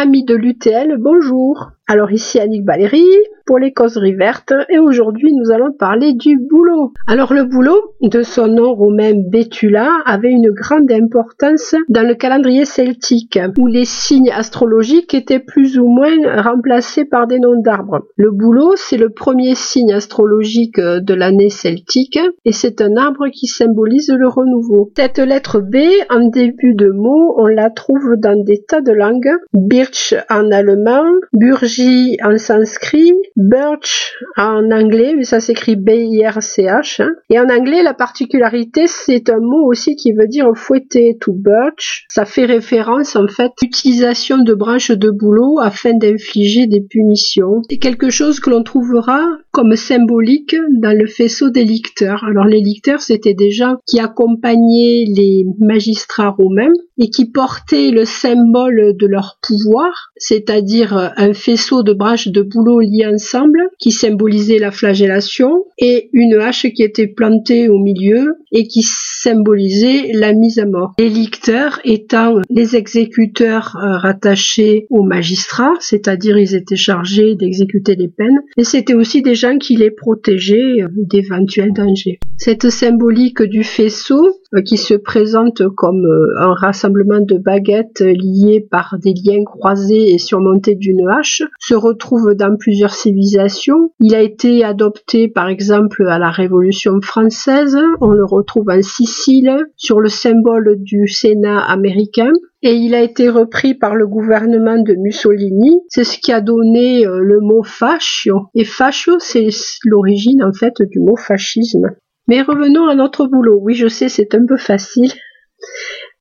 Amis de l'UTL, bonjour. Alors ici Annick Valérie pour les causeries vertes et aujourd'hui nous allons parler du boulot. Alors le boulot, de son nom romain Bétula, avait une grande importance dans le calendrier celtique où les signes astrologiques étaient plus ou moins remplacés par des noms d'arbres. Le boulot, c'est le premier signe astrologique de l'année celtique et c'est un arbre qui symbolise le renouveau. Cette lettre B en début de mot, on la trouve dans des tas de langues. Birch en allemand, Burgi en sanskrit, birch en anglais, mais ça s'écrit B-I-R-C-H. Hein. Et en anglais, la particularité, c'est un mot aussi qui veut dire fouetter, to birch. Ça fait référence en fait à l'utilisation de branches de bouleau afin d'infliger des punitions. C'est quelque chose que l'on trouvera comme symbolique dans le faisceau des licteurs. Alors les licteurs, c'était des gens qui accompagnaient les magistrats romains et qui portaient le symbole de leur pouvoir, c'est-à-dire un faisceau de branches de bouleau liées ensemble qui symbolisait la flagellation et une hache qui était plantée au milieu et qui symbolisait la mise à mort. Les licteurs étant les exécuteurs euh, rattachés aux magistrats, c'est-à-dire ils étaient chargés d'exécuter les peines, et c'était aussi des gens qui les protégeaient euh, d'éventuels dangers. Cette symbolique du faisceau, euh, qui se présente comme un rassemblement de baguettes liées par des liens croisés et surmontés d'une hache, se retrouve dans plusieurs civilisations. Il a été adopté par exemple à la Révolution française, on le retrouve en Sicile sur le symbole du Sénat américain et il a été repris par le gouvernement de Mussolini. C'est ce qui a donné euh, le mot fascio. Et fascio, c'est l'origine en fait du mot fascisme. Mais revenons à notre boulot. Oui, je sais, c'est un peu facile.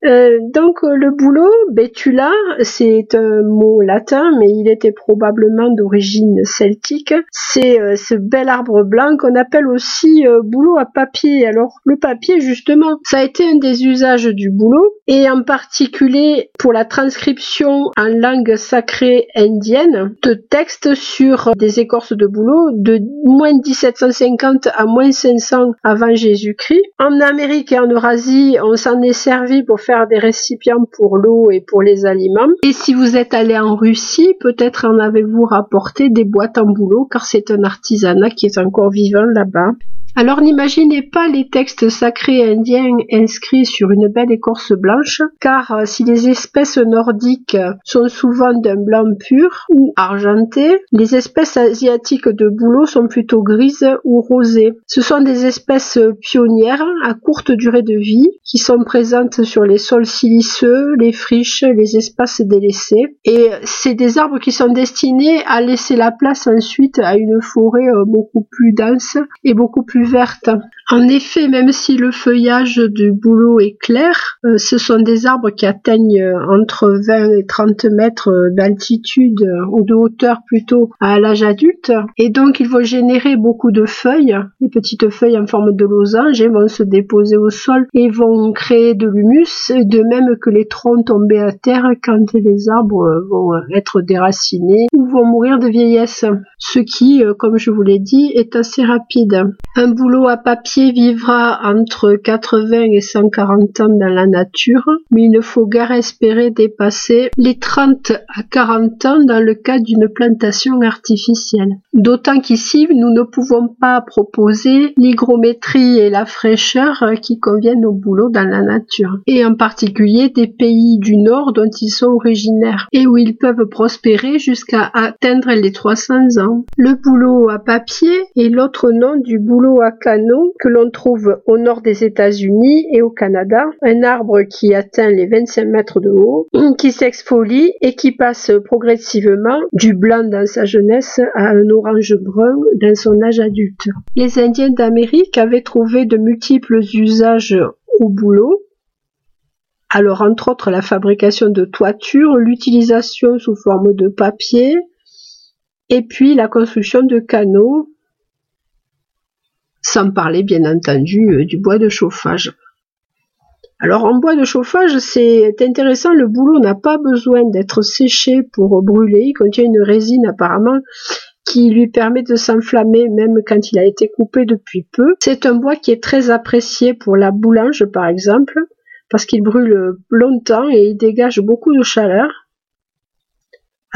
Euh, donc euh, le boulot, betula, c'est un mot latin, mais il était probablement d'origine celtique. C'est euh, ce bel arbre blanc qu'on appelle aussi boulot à papier. Alors le papier, justement, ça a été un des usages du boulot, et en particulier pour la transcription en langue sacrée indienne de textes sur des écorces de boulot de moins 1750 à moins 500 avant Jésus-Christ. En Amérique et en Eurasie, on s'en est servi pour faire des récipients pour l'eau et pour les aliments. Et si vous êtes allé en Russie, peut-être en avez-vous rapporté des boîtes en boulot car c'est un artisanat qui est encore vivant là-bas. Alors n'imaginez pas les textes sacrés indiens inscrits sur une belle écorce blanche, car euh, si les espèces nordiques sont souvent d'un blanc pur ou argenté, les espèces asiatiques de bouleau sont plutôt grises ou rosées. Ce sont des espèces pionnières à courte durée de vie qui sont présentes sur les sols siliceux, les friches, les espaces délaissés. Et c'est des arbres qui sont destinés à laisser la place ensuite à une forêt euh, beaucoup plus dense et beaucoup plus verte. En effet, même si le feuillage du bouleau est clair, euh, ce sont des arbres qui atteignent euh, entre 20 et 30 mètres euh, d'altitude ou de hauteur plutôt à l'âge adulte. Et donc, ils vont générer beaucoup de feuilles. Les petites feuilles en forme de losange vont se déposer au sol et vont créer de l'humus, de même que les troncs tombés à terre quand les arbres vont être déracinés ou vont mourir de vieillesse. Ce qui, comme je vous l'ai dit, est assez rapide. Un boulot à papier vivra entre 80 et 140 ans dans la nature, mais il ne faut guère espérer dépasser les 30 à 40 ans dans le cas d'une plantation artificielle. D'autant qu'ici, nous ne pouvons pas proposer l'hygrométrie et la fraîcheur qui conviennent au boulot dans la nature, et en particulier des pays du Nord dont ils sont originaires, et où ils peuvent prospérer jusqu'à atteindre les 300 ans. Le boulot à papier est l'autre nom du boulot à canot que l'on trouve au nord des États-Unis et au Canada, un arbre qui atteint les 25 mètres de haut, qui s'exfolie et qui passe progressivement du blanc dans sa jeunesse à un orange brun dans son âge adulte. Les Indiens d'Amérique avaient trouvé de multiples usages au boulot, alors entre autres la fabrication de toitures, l'utilisation sous forme de papier, et puis la construction de canaux sans parler bien entendu euh, du bois de chauffage. Alors en bois de chauffage, c'est intéressant, le boulot n'a pas besoin d'être séché pour brûler, il contient une résine apparemment qui lui permet de s'enflammer même quand il a été coupé depuis peu. C'est un bois qui est très apprécié pour la boulange par exemple, parce qu'il brûle longtemps et il dégage beaucoup de chaleur.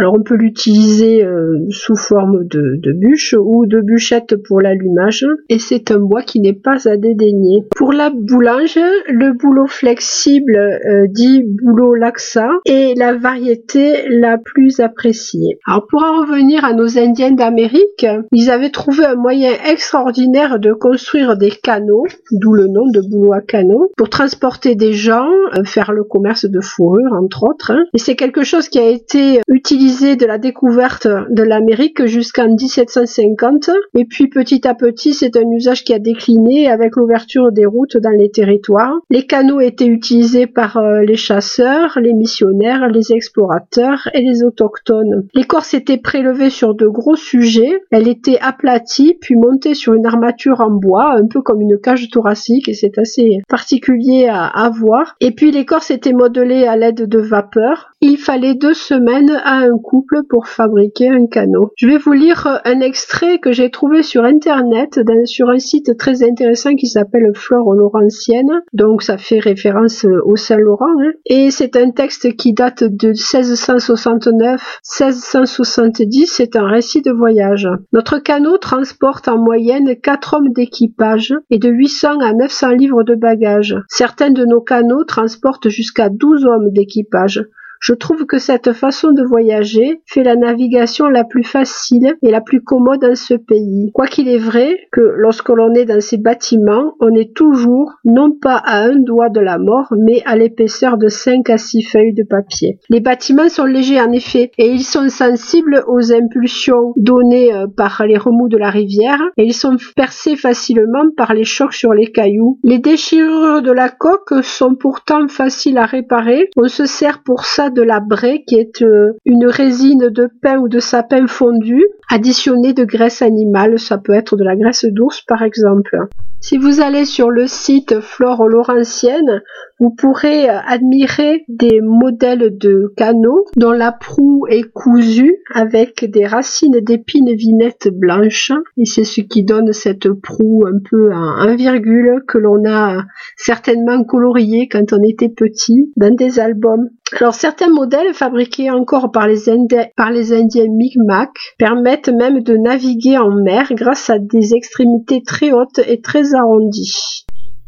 Alors on peut l'utiliser euh, sous forme de, bûche ou de bûchette pour l'allumage et c'est un bois qui n'est pas à dédaigner. Pour la boulange, le boulot flexible euh, dit boulot laxa est la variété la plus appréciée. Alors pour en revenir à nos Indiens d'Amérique, ils avaient trouvé un moyen extraordinaire de construire des canaux, d'où le nom de boulot à canaux, pour transporter des gens, euh, faire le commerce de fourrure entre autres. Hein. Et c'est quelque chose qui a été utilisé de la découverte de l'Amérique jusqu'en 1750 et puis petit à petit c'est un usage qui a décliné avec l'ouverture des routes dans les territoires. Les canaux étaient utilisés par euh, les chasseurs, les missionnaires, les explorateurs et les autochtones. L'écorce était prélevée sur de gros sujets, elle était aplatie puis montée sur une armature en bois, un peu comme une cage thoracique et c'est assez particulier à, à voir. Et puis l'écorce était modelée à l'aide de vapeur il fallait deux semaines à un couple pour fabriquer un canot. Je vais vous lire un extrait que j'ai trouvé sur internet sur un site très intéressant qui s'appelle Flore Laurentienne. Donc ça fait référence au Saint-Laurent. Hein. Et c'est un texte qui date de 1669-1670. C'est un récit de voyage. Notre canot transporte en moyenne 4 hommes d'équipage et de 800 à 900 livres de bagages. Certains de nos canots transportent jusqu'à 12 hommes d'équipage. Je trouve que cette façon de voyager fait la navigation la plus facile et la plus commode dans ce pays. Quoiqu'il est vrai que lorsque l'on est dans ces bâtiments, on est toujours non pas à un doigt de la mort, mais à l'épaisseur de 5 à 6 feuilles de papier. Les bâtiments sont légers en effet et ils sont sensibles aux impulsions données euh, par les remous de la rivière et ils sont percés facilement par les chocs sur les cailloux. Les déchirures de la coque sont pourtant faciles à réparer. On se sert pour ça de la braie qui est euh, une résine de pain ou de sapin fondu additionnée de graisse animale. Ça peut être de la graisse d'ours par exemple. Si vous allez sur le site Flore Laurentienne, vous pourrez euh, admirer des modèles de canaux dont la proue est cousue avec des racines d'épines vinettes blanches et c'est ce qui donne cette proue un peu en virgule que l'on a certainement coloriée quand on était petit dans des albums. Alors certains modèles fabriqués encore par les, Indiens, par les Indiens Mi'kmaq permettent même de naviguer en mer grâce à des extrémités très hautes et très arrondies.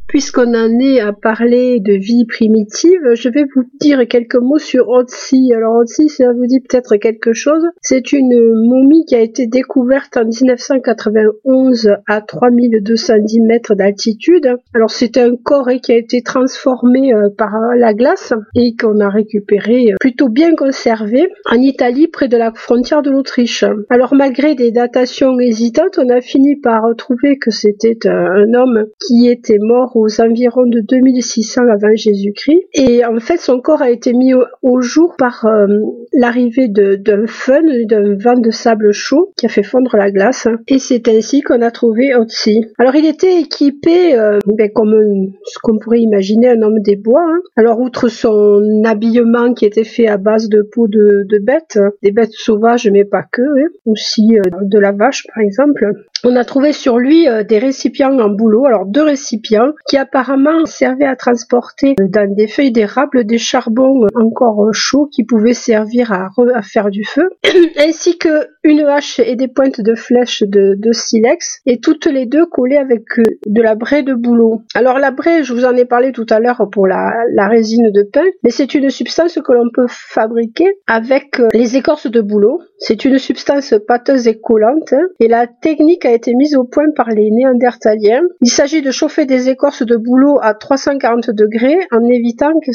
Puisqu'on en est à parler de vie primitive, je vais vous dire quelques mots sur Otzi. Alors Otzi, ça vous dit peut-être quelque chose. C'est une momie qui a été découverte en 1991 à 3210 mètres d'altitude. Alors c'est un corps qui a été transformé euh, par la glace et qu'on a récupéré euh, plutôt bien conservé en Italie près de la frontière de l'Autriche. Alors malgré des datations hésitantes, on a fini par trouver que c'était un homme qui était mort aux environs de 2600 avant Jésus-Christ. Et en fait, son corps a été mis au, jour par euh, l'arrivée d'un fun, d'un vent de sable chaud qui a fait fondre la glace. Et c'est ainsi qu'on a trouvé Otzi. Alors, il était équipé euh, ben, comme ce qu'on pourrait imaginer un homme des bois. Hein. Alors, outre son habillement qui était fait à base de peau de, bêtes, des bêtes sauvages, mais pas que, hein, aussi euh, de la vache par exemple, on a trouvé sur lui des récipients en bouleau, alors deux récipients qui apparemment servait à transporter dans des feuilles d'érable des charbons encore chauds qui pouvaient servir à, faire du feu, ainsi que une hache et des pointes de flèches de, silex, et toutes les deux collées avec euh, de la braie de bouleau. Alors la braie, je vous en ai parlé tout à l'heure pour la, résine de pain, mais c'est une substance que l'on peut fabriquer avec euh, les écorces de bouleau. C'est une substance pâteuse et collante, et la technique a été mise au point par les néandertaliens. Il s'agit de chauffer des écorces de boulot à 340 degrés en évitant que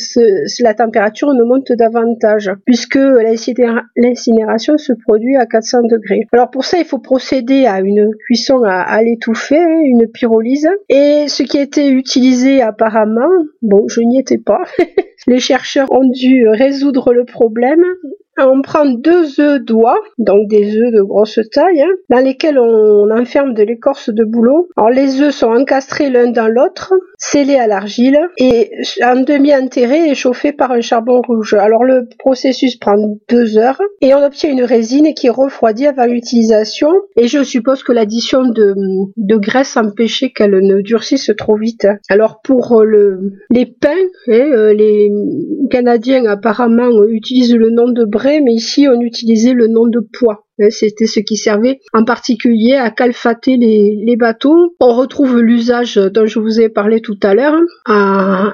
la température ne monte davantage puisque l'incinération se produit à 400 degrés. Alors pour ça, il faut procéder à une cuisson à, l'étouffer, une pyrolyse. Et ce qui a été utilisé apparemment, bon, je n'y étais pas, les chercheurs ont dû résoudre le problème on prend deux œufs d'oie, donc des œufs de grosse taille, hein, dans lesquels on enferme de l'écorce de bouleau. Alors les œufs sont encastrés l'un dans l'autre scellé à l'argile et en demi-enterré et chauffé par un charbon rouge. Alors le processus prend deux heures et on obtient une résine qui refroidit avant l'utilisation et je suppose que l'addition de, de graisse empêchait qu'elle ne durcisse trop vite. Alors pour le, les pains, hein, euh, les Canadiens apparemment utilisent le nom de bray mais ici on utilisait le nom de pois. Hein, c'était ce qui servait en particulier à calfater les, bateaux. On retrouve l'usage dont je vous ai parlé tout à l'heure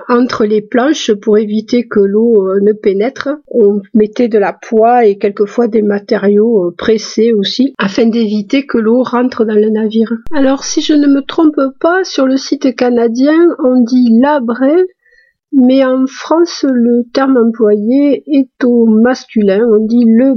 entre les planches pour éviter que l'eau euh, ne pénètre. On mettait de la poix et quelquefois des matériaux euh, pressés aussi afin d'éviter que l'eau rentre dans le navire. Alors si je ne me trompe pas, sur le site canadien, on dit labré mais en France, le terme employé est au masculin, on dit le.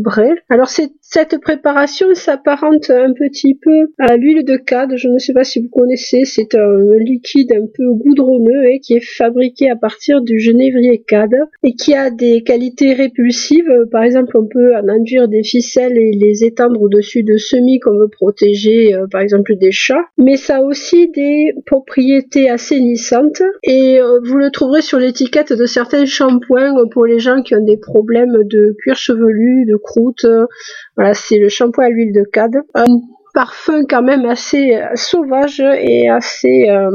Alors c'est cette préparation s'apparente un petit peu à l'huile de cade. Je ne sais pas si vous connaissez, c'est un liquide un peu goudronneux et qui est fabriqué à partir du genévrier cade et qui a des qualités répulsives. Par exemple, on peut en enduire des ficelles et les étendre au-dessus de semis qu'on veut protéger, euh, par exemple des chats. Mais ça a aussi des propriétés assainissantes et euh, vous le trouverez sur l'étiquette de certains shampoings pour les gens qui ont des problèmes de cuir chevelu, de croûte voilà, c'est le shampoing à l'huile de cade. Un parfum quand même assez euh, sauvage et assez euh.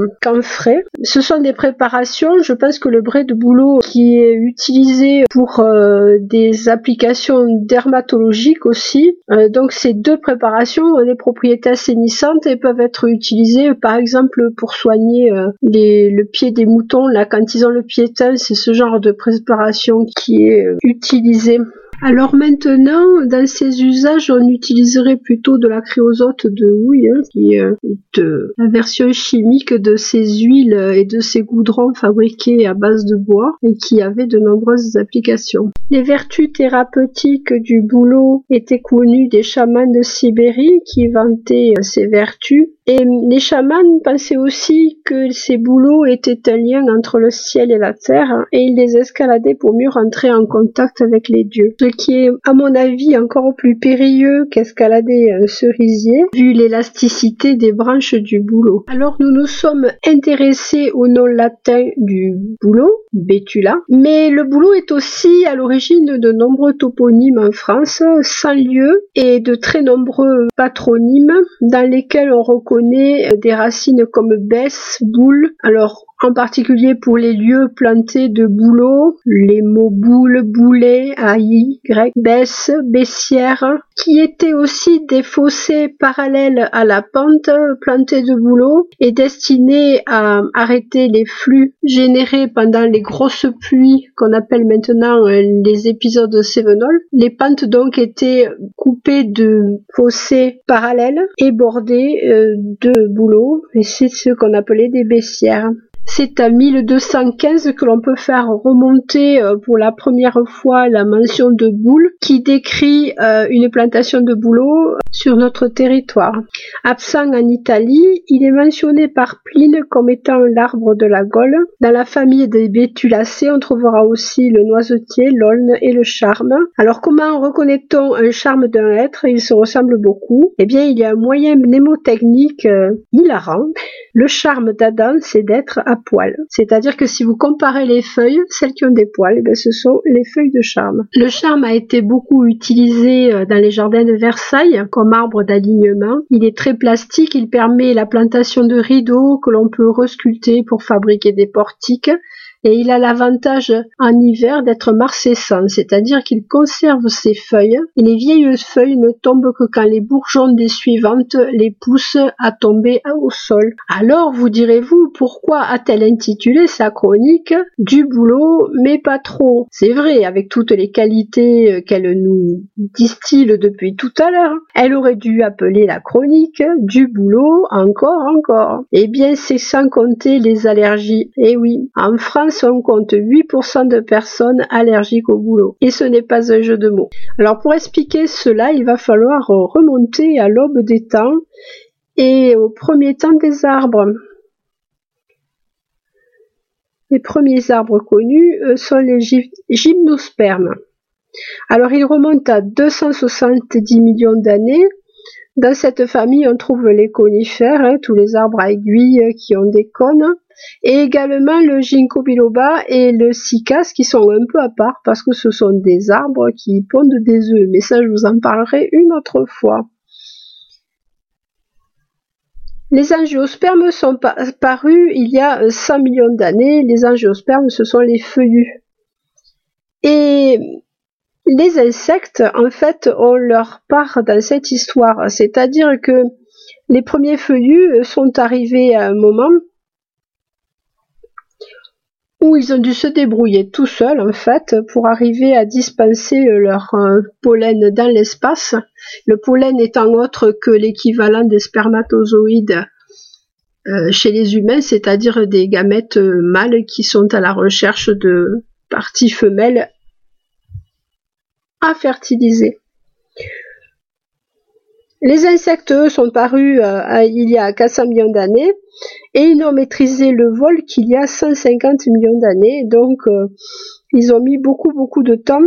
Ce sont des préparations, je pense que le bray de bouleau qui est utilisé pour euh, des applications dermatologiques aussi. Euh, donc ces deux préparations ont des propriétés assainissantes et peuvent être utilisées par exemple pour soigner les, le pied des moutons. Là quand ils ont le pied teint, c'est ce genre de préparation qui est utilisé alors maintenant, dans ces usages, on utiliserait plutôt de la créosote de houille, hein, qui euh, est euh, la version chimique de ces huiles et de ces goudrons fabriqués à base de bois et qui avaient de nombreuses applications. Les vertus thérapeutiques du bouleau étaient connues des chamans de Sibérie qui vantaient ces vertus et les chamans pensaient aussi que ces bouleaux étaient un lien entre le ciel et la terre et ils les escaladaient pour mieux rentrer en contact avec les dieux. Ce qui est, à mon avis, encore plus périlleux qu'escalader un cerisier, vu l'élasticité des branches du bouleau. Alors nous nous sommes intéressés au nom latin du bouleau, Bétula, mais le bouleau est aussi à l'origine de nombreux toponymes en France, sans lieu, et de très nombreux patronymes dans lesquels on reconnaît connaît euh, des racines comme baisse, boule. Alors en particulier pour les lieux plantés de bouleaux, les mots boule, boulet, aïe, grec, baisse, baissière, qui étaient aussi des fossés parallèles à la pente plantés de bouleaux et destinés à arrêter les flux générés pendant les grosses pluies qu'on appelle maintenant euh, les épisodes sévenols. Les pentes donc étaient coupées de fossés parallèles et bordées euh, de bouleaux et c'est ce qu'on appelait des baissières. C'est à 1215 que l'on peut faire remonter euh, pour la première fois la mention de boule qui décrit euh, une plantation de bouleau sur notre territoire. Absent en Italie, il est mentionné par Pline comme étant l'arbre de la Gaule. Dans la famille des Bétulacées, on trouvera aussi le noisetier, l'aulne et le charme. Alors comment reconnaît-on un charme d'un être? Ils se ressemblent beaucoup. Eh bien, il y a un moyen mnémotechnique euh, hilarant. Le charme d'Adam, c'est d'être C'est-à-dire que si vous comparez les feuilles, celles qui ont des poils, eh ce sont les feuilles de charme. Le charme a été beaucoup utilisé euh, dans les jardins de Versailles comme arbre d'alignement. Il est très plastique, il permet la plantation de rideaux que l'on peut resculpter pour fabriquer des portiques et il a l'avantage en hiver d'être marcescent, c'est-à-dire qu'il conserve ses feuilles et les vieilles feuilles ne tombent que quand les bourgeons des suivantes les poussent à tomber au sol. Alors vous direz-vous pourquoi a-t-elle intitulé sa chronique du boulot mais pas trop C'est vrai, avec toutes les qualités qu'elle nous distille depuis tout à l'heure, elle aurait dû appeler la chronique du boulot encore encore. Eh bien c'est sans compter les allergies. Eh oui, en France on compte 8% de personnes allergiques au boulot. Et ce n'est pas un jeu de mots. Alors pour expliquer cela, il va falloir remonter à l'aube des temps et au premier temps des arbres. Les premiers arbres connus euh, sont les gymnospermes. Alors ils remontent à 270 millions d'années Dans cette famille, on trouve les conifères, hein, tous les arbres à aiguilles qui ont des cônes, et également le ginkgo biloba et le cycas qui sont un peu à part parce que ce sont des arbres qui pondent des œufs. Mais ça, je vous en parlerai une autre fois. Les angiospermes sont parus il y a 100 millions d'années. Les angiospermes, ce sont les feuillus. Et les insectes, en fait, ont leur part dans cette histoire. C'est-à-dire que les premiers feuillus sont arrivés à un moment où ils ont dû se débrouiller tout seuls, en fait, pour arriver à dispenser leur euh, pollen dans l'espace. Le pollen étant autre que l'équivalent des spermatozoïdes euh, chez les humains, c'est-à-dire des gamètes mâles qui sont à la recherche de parties femelles à fertiliser. Les insectes, eux, sont parus euh, il y a 400 millions d'années et ils n'ont maîtrisé le vol qu'il y a 150 millions d'années. Donc, euh, ils ont mis beaucoup, beaucoup de temps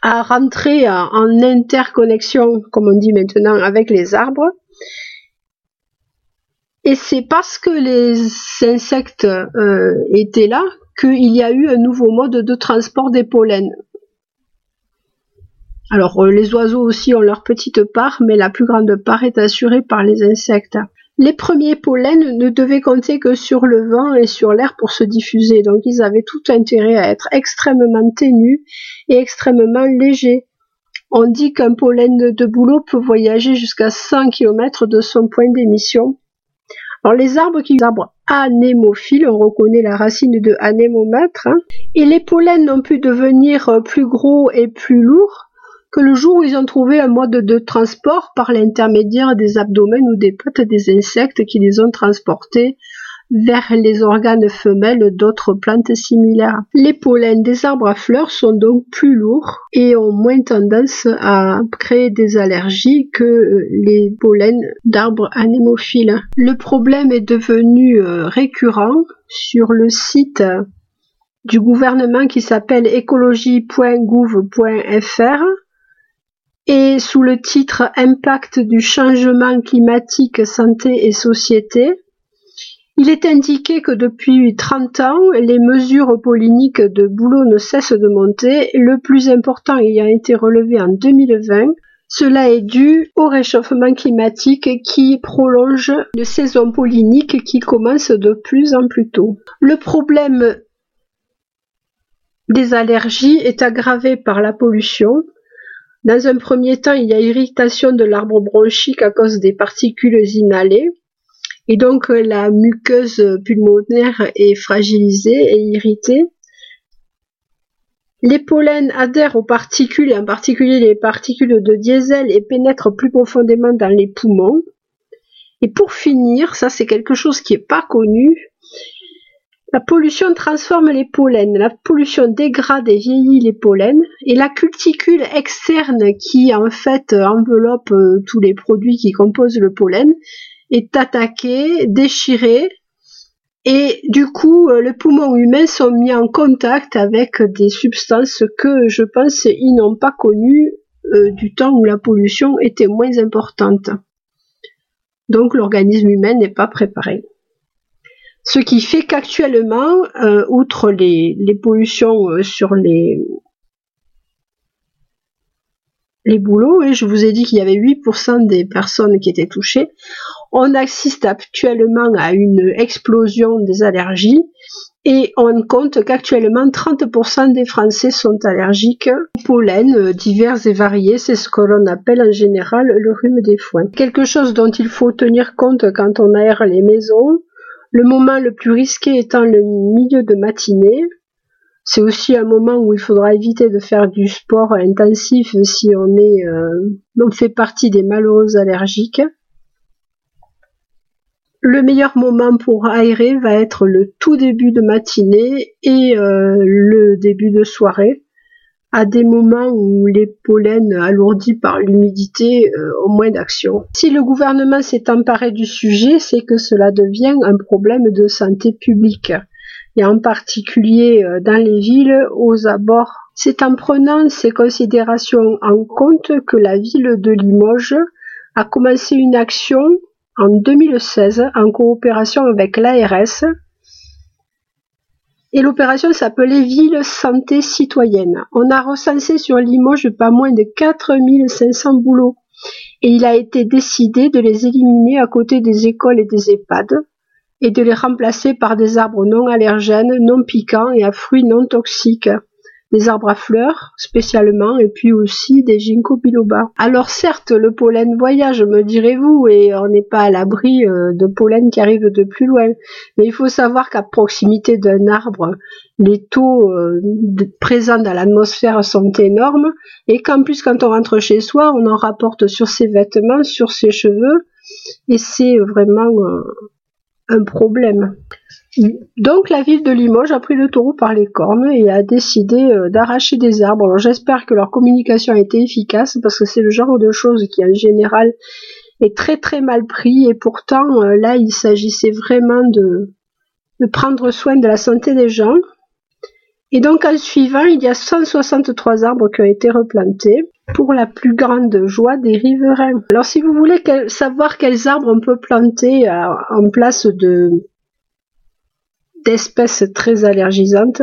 à rentrer en interconnexion, comme on dit maintenant, avec les arbres. Et c'est parce que les insectes euh, étaient là qu'il y a eu un nouveau mode de transport des pollens. Alors euh, les oiseaux aussi ont leur petite part, mais la plus grande part est assurée par les insectes. Les premiers pollens ne devaient compter que sur le vent et sur l'air pour se diffuser, donc ils avaient tout intérêt à être extrêmement ténus et extrêmement légers. On dit qu'un pollen de bouleau peut voyager jusqu'à 100 km de son point d'émission. Alors les arbres qui sont arbres anémophiles, on reconnaît la racine de anémomètre, hein, et les pollens ont pu devenir plus gros et plus lourds que le jour où ils ont trouvé un mode de transport par l'intermédiaire des abdomens ou des pattes des insectes qui les ont transportés vers les organes femelles d'autres plantes similaires. Les pollens des arbres à fleurs sont donc plus lourds et ont moins tendance à créer des allergies que les pollens d'arbres anémophiles. Le problème est devenu euh, récurrent sur le site du gouvernement qui s'appelle écologie.gouv.fr et sous le titre Impact du changement climatique, santé et société, il est indiqué que depuis 30 ans, les mesures polliniques de boulot ne cessent de monter, le plus important ayant été relevé en 2020. Cela est dû au réchauffement climatique qui prolonge une saison pollinique qui commence de plus en plus tôt. Le problème des allergies est aggravé par la pollution, dans un premier temps, il y a irritation de l'arbre bronchique à cause des particules inhalées. Et donc la muqueuse pulmonaire est fragilisée et irritée. Les pollens adhèrent aux particules, en particulier les particules de diesel, et pénètrent plus profondément dans les poumons. Et pour finir, ça c'est quelque chose qui n'est pas connu, la pollution transforme les pollens, la pollution dégrade et vieillit les pollens, et la cuticule externe qui en fait enveloppe euh, tous les produits qui composent le pollen est attaquée, déchirée, et du coup euh, les poumons humains sont mis en contact avec des substances que je pense ils n'ont pas connues euh, du temps où la pollution était moins importante. Donc l'organisme humain n'est pas préparé. Ce qui fait qu'actuellement, euh, outre les, pollutions euh, sur les, les boulots, et je vous ai dit qu'il y avait 8% des personnes qui étaient touchées, on assiste actuellement à une explosion des allergies et on compte qu'actuellement 30% des Français sont allergiques aux pollen euh, divers et variés. C'est ce que l'on appelle en général le rhume des foins. Quelque chose dont il faut tenir compte quand on aère les maisons, le moment le plus risqué étant le milieu de matinée. C'est aussi un moment où il faudra éviter de faire du sport intensif si on est euh, fait partie des malheureux allergiques. Le meilleur moment pour aérer va être le tout début de matinée et euh, le début de soirée à des moments où les pollens alourdis par l'humidité euh, ont moins d'action. Si le gouvernement s'est emparé du sujet, c'est que cela devient un problème de santé publique et en particulier euh, dans les villes aux abords C'est en prenant ces considérations en compte que la ville de Limoges a commencé une action en 2016 en coopération avec l'ARS et l'opération s'appelait Ville Santé Citoyenne. On a recensé sur Limoges pas moins de 4500 boulots et il a été décidé de les éliminer à côté des écoles et des EHPAD et de les remplacer par des arbres non allergènes, non piquants et à fruits non toxiques des arbres à fleurs spécialement et puis aussi des ginkgo biloba. Alors certes, le pollen voyage, me direz-vous, et on n'est pas à l'abri euh, de pollen qui arrive de plus loin. Mais il faut savoir qu'à proximité d'un arbre, les taux euh, présents dans l'atmosphère sont énormes et qu'en plus quand on rentre chez soi, on en rapporte sur ses vêtements, sur ses cheveux et c'est vraiment euh, un problème. Donc la ville de Limoges a pris le taureau par les cornes et a décidé euh, d'arracher des arbres. Alors j'espère que leur communication a été efficace parce que c'est le genre de choses qui en général est très très mal pris et pourtant euh, là il s'agissait vraiment de, de prendre soin de la santé des gens. Et donc en suivant, il y a 163 arbres qui ont été replantés pour la plus grande joie des riverains. Alors si vous voulez savoir quels arbres on peut planter euh, en place de d'espèces très allergisantes,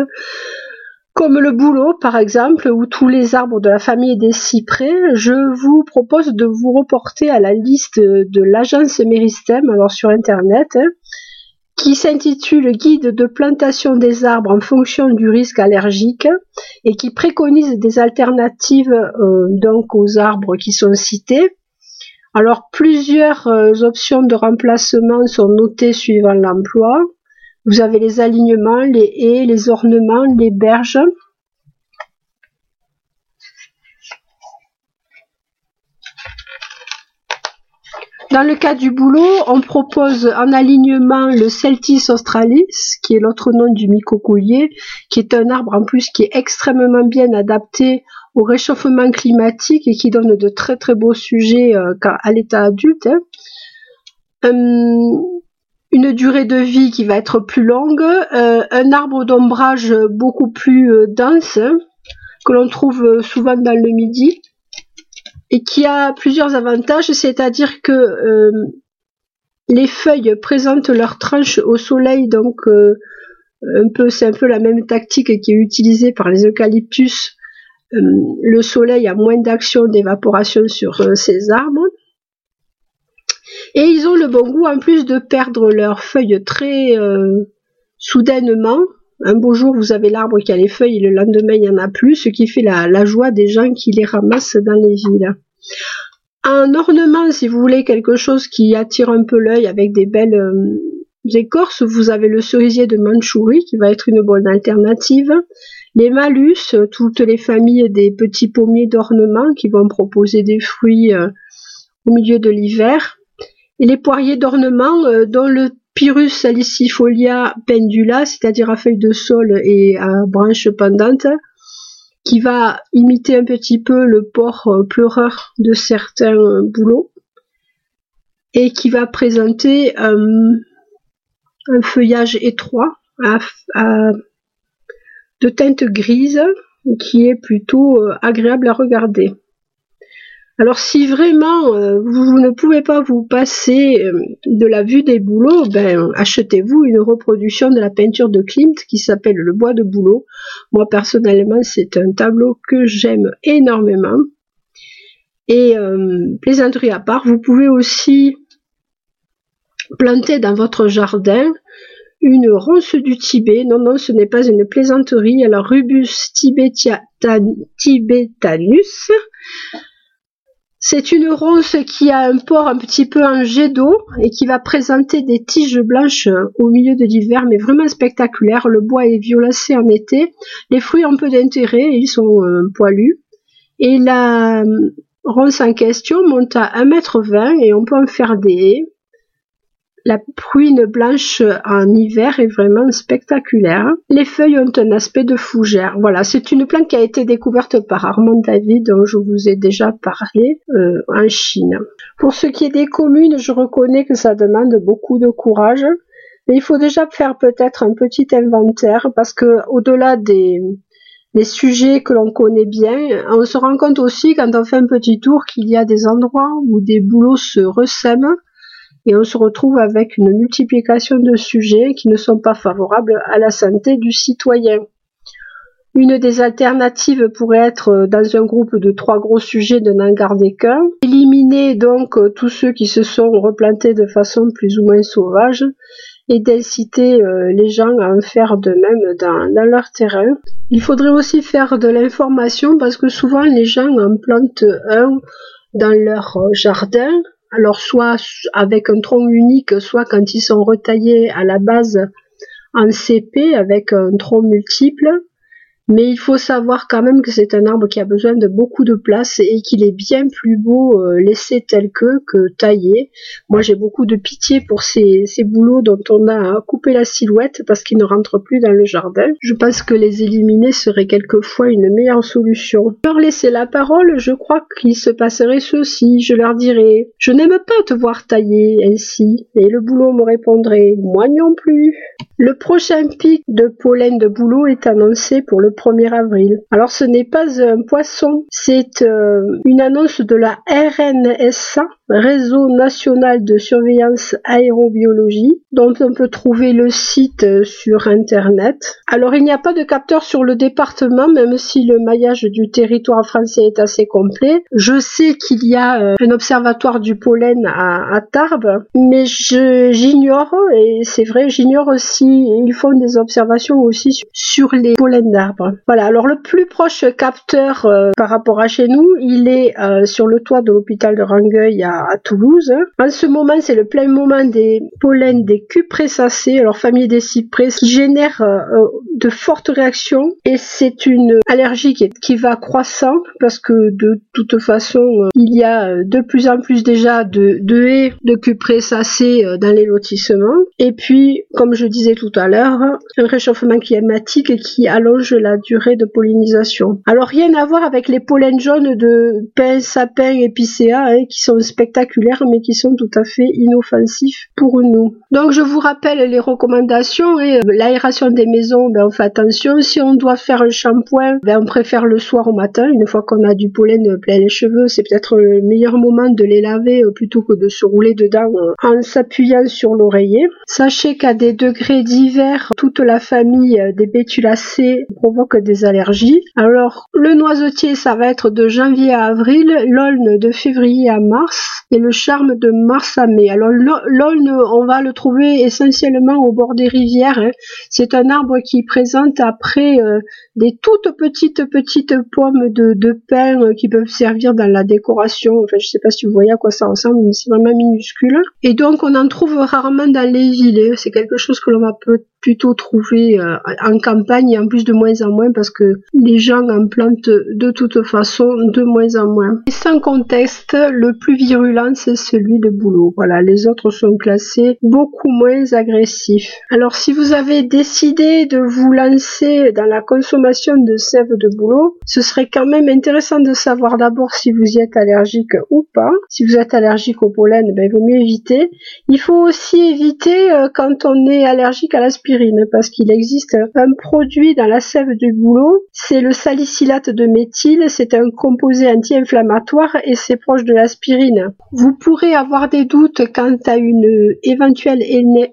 comme le bouleau par exemple, ou tous les arbres de la famille des cyprès, je vous propose de vous reporter à la liste de l'agence Méristème, alors sur internet, hein, qui s'intitule Guide de plantation des arbres en fonction du risque allergique et qui préconise des alternatives euh, donc aux arbres qui sont cités. Alors plusieurs euh, options de remplacement sont notées suivant l'emploi. Vous avez les alignements, les haies, les ornements, les berges. Dans le cas du boulot, on propose en alignement le Celtis australis, qui est l'autre nom du mycocoulier, qui est un arbre en plus qui est extrêmement bien adapté au réchauffement climatique et qui donne de très très beaux sujets euh, à l'état adulte. Hein. Hum, une durée de vie qui va être plus longue, euh, un arbre d'ombrage beaucoup plus euh, dense hein, que l'on trouve souvent dans le midi et qui a plusieurs avantages, c'est-à-dire que euh, les feuilles présentent leurs tranches au soleil, donc un peu c'est un peu la même tactique qui est utilisée par les eucalyptus. le soleil a moins d'action d'évaporation sur ces arbres. Et ils ont le bon goût, en plus de perdre leurs feuilles très euh, soudainement. Un beau jour, vous avez l'arbre qui a les feuilles et le lendemain, il n'y en a plus, ce qui fait la, joie des gens qui les ramassent dans les villes. Un ornement, si vous voulez quelque chose qui attire un peu l'œil avec des belles euh, écorces, vous avez le cerisier de Mandchourie qui va être une bonne alternative. Les malus, toutes les familles des petits pommiers d'ornement qui vont proposer des fruits euh, au milieu de l'hiver et les poiriers d'ornement euh, dont le Pyrrhus salicifolia pendula, c'est-à-dire à feuilles de sol et à branches pendantes, qui va imiter un petit peu le port euh, pleureur de certains euh, bouleaux et qui va présenter un feuillage étroit de teinte grise qui est plutôt agréable à regarder. Alors si vraiment euh, vous ne pouvez pas vous passer euh, de la vue des bouleaux, ben achetez-vous une reproduction de la peinture de Klimt qui s'appelle Le bois de bouleau. Moi personnellement c'est un tableau que j'aime énormément. Et euh, plaisanterie à part, vous pouvez aussi planter dans votre jardin une ronce du Tibet. Non, non, ce n'est pas une plaisanterie. Alors, Rubus tibetanus c'est une ronce qui a un port un petit peu en jet d'eau et qui va présenter des tiges blanches au milieu de l'hiver, mais vraiment spectaculaire. Le bois est violacé en été. Les fruits ont peu d'intérêt, ils sont euh, poilus. Et la euh, ronce en question monte à 1m20 et on peut en faire des haies. La pruine blanche en hiver est vraiment spectaculaire. Les feuilles ont un aspect de fougère. Voilà, c'est une plante qui a été découverte par Armand David, dont je vous ai déjà parlé, euh, en Chine. Pour ce qui est des communes, je reconnais que ça demande beaucoup de courage. Mais il faut déjà faire peut-être un petit inventaire parce que au-delà des, sujets que l'on connaît bien. On se rend compte aussi quand on fait un petit tour qu'il y a des endroits où des boulots se ressèment et on se retrouve avec une multiplication de sujets qui ne sont pas favorables à la santé du citoyen. Une des alternatives pourrait être euh, dans un groupe de trois gros sujets de n'en garder qu'un. Éliminer donc euh, tous ceux qui se sont replantés de façon plus ou moins sauvage et d'inciter euh, les gens à en faire de même dans, dans, leur terrain. Il faudrait aussi faire de l'information parce que souvent les gens en plantent un dans leur jardin. Alors soit avec un tronc unique, soit quand ils sont retaillés à la base en CP avec un tronc multiple. Mais il faut savoir quand même que c'est un arbre qui a besoin de beaucoup de place et qu'il est bien plus beau euh, laissé tel que que taillé. Moi j'ai beaucoup de pitié pour ces, ces boulots dont on a coupé la silhouette parce qu'ils ne rentrent plus dans le jardin. Je pense que les éliminer serait quelquefois une meilleure solution. Leur laisser la parole, je crois qu'il se passerait ceci. Je leur dirais Je n'aime pas te voir tailler ainsi. Et le boulot me répondrait Moi non plus. Le prochain pic de pollen de boulot est annoncé pour le 1er avril. Alors ce n'est pas un poisson, c'est euh, une annonce de la RNSA, Réseau national de surveillance aérobiologie, dont on peut trouver le site euh, sur Internet. Alors il n'y a pas de capteur sur le département, même si le maillage du territoire français est assez complet. Je sais qu'il y a euh, un observatoire du pollen à, Tarbes, mais j'ignore, et c'est vrai, j'ignore aussi, ils font des observations aussi sur les pollens d'arbres. Voilà, alors le plus proche capteur euh, par rapport à chez nous, il est sur le toit de l'hôpital de Rangueil à Toulouse. En ce moment, c'est le plein moment des pollens des cupressacées, alors famille des cyprès, qui génère euh, de fortes réactions et c'est une allergie qui, va croissant parce que de toute façon, euh, il y a euh, de plus en plus déjà de, de haies de cupressacées dans les lotissements. Et puis, comme je disais tout à l'heure, un réchauffement climatique qui allonge la durée de pollinisation. Alors rien à voir avec les pollens jaunes de pin, sapin, épicéa hein, qui sont spectaculaires mais qui sont tout à fait inoffensifs pour nous. Donc je vous rappelle les recommandations et euh, l'aération des maisons, ben, on fait attention. Si on doit faire un shampoing, ben, on préfère le soir au matin. Une fois qu'on a du pollen plein les cheveux, c'est peut-être le meilleur moment de les laver euh, plutôt que de se rouler dedans euh, en s'appuyant sur l'oreiller. Sachez qu'à des degrés divers, toute la famille des bétulacées provoque des allergies. Alors le noisetier, ça va être de janvier à avril, l'aulne de février à mars, et le charme de mars à mai. Alors l'aulne, on va le trouver essentiellement au bord des rivières. C'est un arbre qui présente après euh, des toutes petites petites pommes de, de euh, qui peuvent servir dans la décoration. Enfin, je sais pas si vous voyez à quoi ça ressemble, mais c'est vraiment minuscule. Et donc on en trouve rarement dans les villes. C'est quelque chose que l'on va peut plutôt trouver euh, en campagne et en plus de moins en moins parce que les gens en plantent de toute façon de moins en moins. Et sans conteste, le plus virulent c'est celui de boulot. Voilà, les autres sont classés beaucoup moins agressifs. Alors si vous avez décidé de vous lancer dans la consommation de sève de boulot, ce serait quand même intéressant de savoir d'abord si vous y êtes allergique ou pas. Si vous êtes allergique au pollen, ben, il vaut mieux éviter. Il faut aussi éviter euh, quand on est allergique à l'aspirine parce qu'il existe un produit dans la sève du bouleau, c'est le salicylate de méthyle, c'est un composé anti-inflammatoire et c'est proche de l'aspirine. Vous pourrez avoir des doutes quant à une éventuelle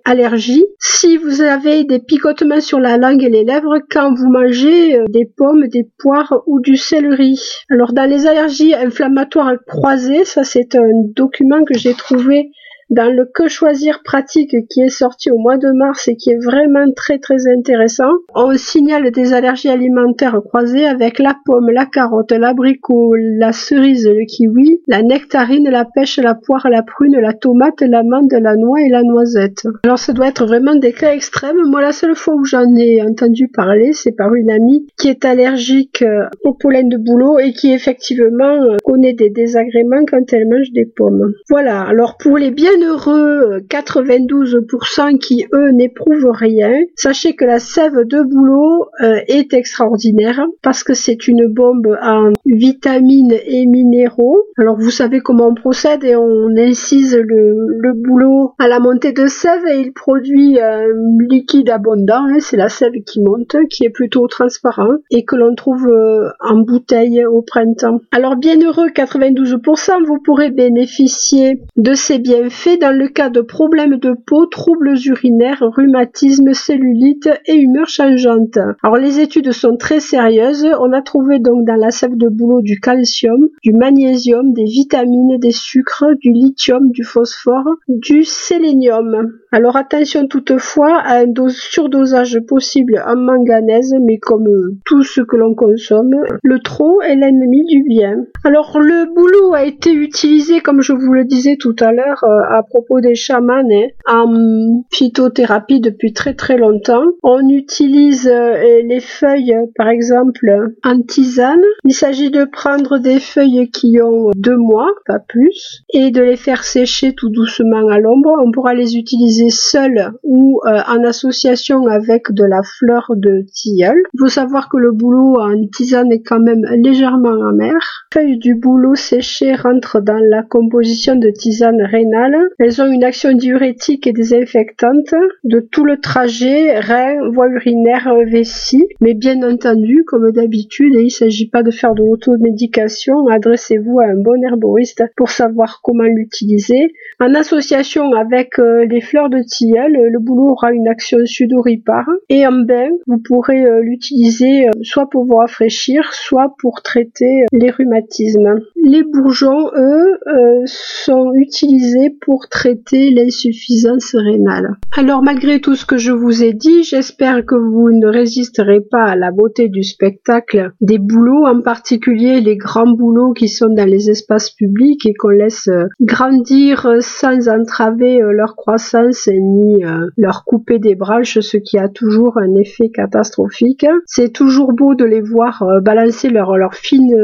allergie si vous avez des picotements sur la langue et les lèvres quand vous mangez euh, des pommes, des poires ou du céleri. Alors dans les allergies inflammatoires croisées, ça c'est un document que j'ai trouvé dans le Que choisir pratique qui est sorti au mois de mars et qui est vraiment très très intéressant, on signale des allergies alimentaires croisées avec la pomme, la carotte, l'abricot, la cerise, le kiwi, la nectarine, la pêche, la poire, la prune, la tomate, l'amande, la noix et la noisette. Alors ça doit être vraiment des cas extrêmes. Moi la seule fois où j'en ai entendu parler, c'est par une amie qui est allergique euh, au pollen de bouleau et qui effectivement euh, connaît des désagréments quand elle mange des pommes. Voilà, alors pour les bien bienheureux 92% qui eux n'éprouvent rien, sachez que la sève de bouleau euh, est extraordinaire parce que c'est une bombe en vitamines et minéraux. Alors vous savez comment on procède et on incise le, le bouleau à la montée de sève et il produit un liquide abondant, hein, c'est la sève qui monte, qui est plutôt transparent et que l'on trouve euh, en bouteille au printemps. Alors bienheureux 92%, vous pourrez bénéficier de ces bienfaits dans le cas de problèmes de peau, troubles urinaires, rhumatisme, cellulite et humeur changeante. Alors les études sont très sérieuses. On a trouvé donc dans la sève de bouleau du calcium, du magnésium, des vitamines, des sucres, du lithium, du phosphore, du sélénium. Alors attention toutefois à un surdosage possible en manganèse, mais comme tout ce que l'on consomme, le trop est l'ennemi du bien. Alors le bouleau a été utilisé, comme je vous le disais tout à l'heure, euh, à propos des chamans, hein, en phytothérapie depuis très très longtemps. On utilise euh, les feuilles, par exemple, en tisane. Il s'agit de prendre des feuilles qui ont deux mois, pas plus, et de les faire sécher tout doucement à l'ombre. On pourra les utiliser seules ou euh, en association avec de la fleur de tilleul. Il faut savoir que le bouleau en tisane est quand même légèrement amer. Feuilles du bouleau séché rentrent dans la composition de tisane rénale. Elles ont une action diurétique et désinfectante de tout le trajet rein, voie urinaire, vessie. Mais bien entendu, comme d'habitude, il ne s'agit pas de faire de l'automédication. Adressez-vous à un bon herboriste pour savoir comment l'utiliser. En association avec euh, les fleurs de tilleul, le bouleau aura une action sudoripare. Et en bain, vous pourrez euh, l'utiliser euh, soit pour vous rafraîchir, soit pour traiter les rhumatismes. Les bourgeons, eux, sont utilisés pour traiter l'insuffisance rénale. Alors malgré tout ce que je vous ai dit, j'espère que vous ne résisterez pas à la beauté du spectacle des bouleaux, en particulier les grands bouleaux qui sont dans les espaces publics et qu'on laisse grandir sans entraver leur croissance ni leur couper des branches, ce qui a toujours un effet catastrophique. C'est toujours beau de les voir balancer leurs leur fines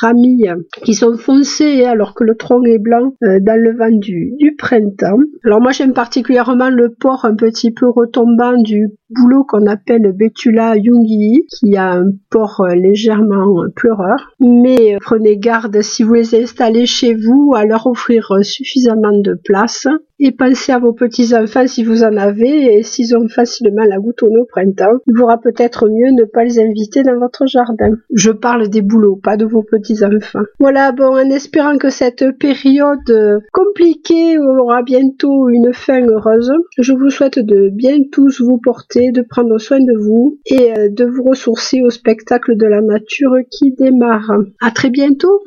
ramilles qui sont foncées alors que le tronc est blanc dans le vent du, printemps. Alors moi j'aime particulièrement le port un petit peu retombant du bouleau qu'on appelle Betula Jungi, qui a un port légèrement pleureur. Mais prenez garde si vous les installez chez vous à leur offrir suffisamment de place et pensez à vos petits-enfants si vous en avez et s'ils ont facilement la goutte au printemps, il vaudra peut-être mieux ne pas les inviter dans votre jardin. Je parle des boulots, pas de vos petits-enfants. Voilà, bon, en espérant que cette période compliquée aura bientôt une fin heureuse, je vous souhaite de bien tous vous porter, de prendre soin de vous et de vous ressourcer au spectacle de la nature qui démarre. À très bientôt!